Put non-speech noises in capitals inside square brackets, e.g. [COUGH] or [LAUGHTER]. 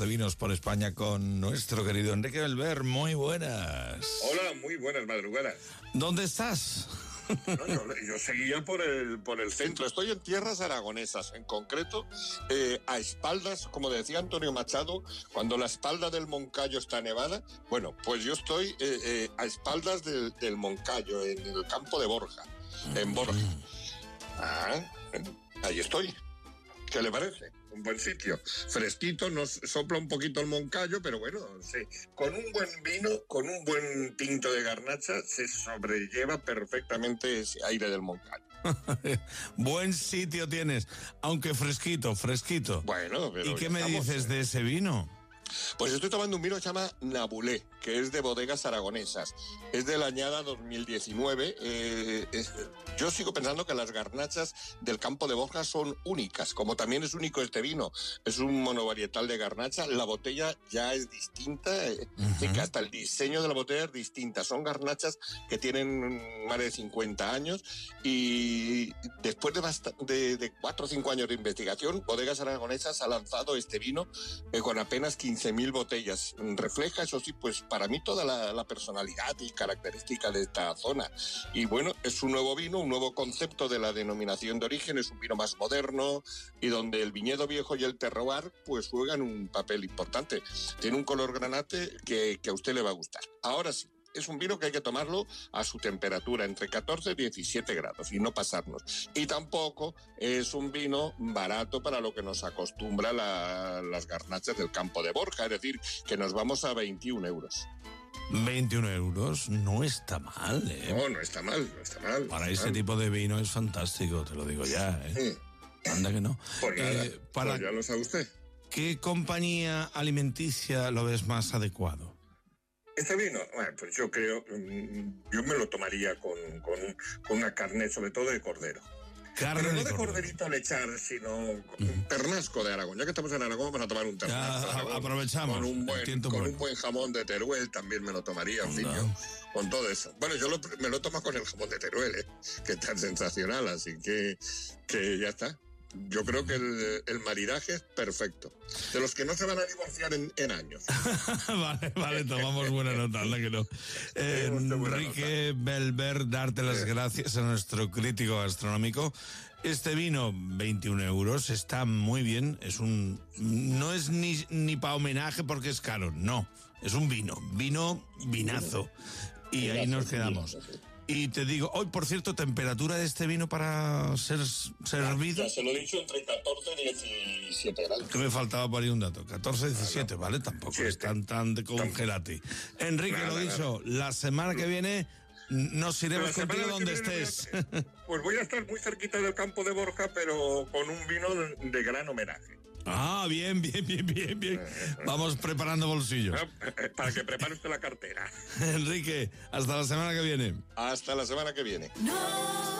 de vinos por España con nuestro querido Enrique Belver. Muy buenas. Hola, muy buenas madrugadas. ¿Dónde estás? No, yo, yo, seguía por el, por el centro. Estoy en tierras aragonesas, en concreto, eh, a espaldas, como decía Antonio Machado, cuando la espalda del Moncayo está nevada. Bueno, pues yo estoy eh, eh, a espaldas del, del, Moncayo, en el campo de Borja, en Borja. Ah, ahí estoy. ¿Qué le parece? Un buen sitio. Fresquito, nos sopla un poquito el moncayo, pero bueno, sí. Con un buen vino, con un buen tinto de garnacha, se sobrelleva perfectamente ese aire del moncayo. [LAUGHS] buen sitio tienes, aunque fresquito, fresquito. Bueno, pero ¿Y qué me dices de ese vino? Pues estoy tomando un vino que se llama Nabulé, que es de bodegas aragonesas. Es de la añada 2019. Eh, es, yo sigo pensando que las garnachas del campo de Borja son únicas, como también es único este vino. Es un monovarietal de garnacha. La botella ya es distinta, eh, uh -huh. que hasta el diseño de la botella es distinta. Son garnachas que tienen más de 50 años y después de, de, de 4 o 5 años de investigación, Bodegas Aragonesas ha lanzado este vino eh, con apenas 15 15.000 botellas. Refleja, eso sí, pues para mí toda la, la, personalidad y característica de esta zona. Y bueno, es un nuevo vino, un nuevo concepto de la denominación de origen, es un vino más moderno y donde el viñedo viejo y el terroir pues juegan un papel importante. Tiene un color granate que, que a usted le va a gustar. Ahora sí, es un vino que hay que tomarlo a su temperatura, entre 14 y 17 grados, y no pasarnos. Y tampoco es un vino barato para lo que nos acostumbra la, las garnachas del campo de Borja, es decir, que nos vamos a 21 euros. 21 euros no está mal, ¿eh? No, no está mal, no está mal. Para no ese mal. tipo de vino es fantástico, te lo digo ya, ¿eh? Anda que no. Pues, nada, Eh, para pues ya lo sabe usted. ¿Qué compañía alimenticia lo ves más adecuado? Este vino, bueno, pues yo creo, mm, yo me lo tomaría con, con, con una carne, sobre todo de cordero. Carne Pero no de corderito lechar, sino un ternasco de Aragón. Ya que estamos en Aragón, vamos a tomar un ternasco. Ya, Aragón. aprovechamos, Con un buen, con un buen jamón de Teruel también me lo tomaría, yo, con todo eso. Bueno, yo lo- me lo tomo con el jamón de Teruel, ¿eh? que es tan sensacional, así que, que ya está. Yo creo que el, el maridaje es perfecto. De los que no se van a divorciar en, en años. [LAUGHS] vale, vale, tomamos buena nota, anda que no. [LAUGHS] Eh, Enrique Belver, darte las gracias a nuestro crítico gastronómico. Este vino, 21 euros, está muy bien. Es un. No es ni, ni para homenaje porque es caro, no. Es un vino, vino vinazo. Y ahí nos quedamos. Y te digo, hoy, por cierto, temperatura de este vino para ser servido. Ya se lo he dicho, entre 14 y 17 grados. Que me faltaba por ahí un dato. 14, 17, ¿vale? Tampoco Siete. es tan, tan de congelate. Enrique, Nada, lo dicho, la semana que viene nos iremos contigo donde estés. voy a- Pues voy a estar muy cerquita del campo de Borja, pero con un vino de gran homenaje. Ah, bien, bien, bien, bien, bien. Vamos preparando bolsillos. Eh, Para que prepare usted la cartera. [LAUGHS] Enrique, hasta la semana que viene. Hasta la semana que viene. No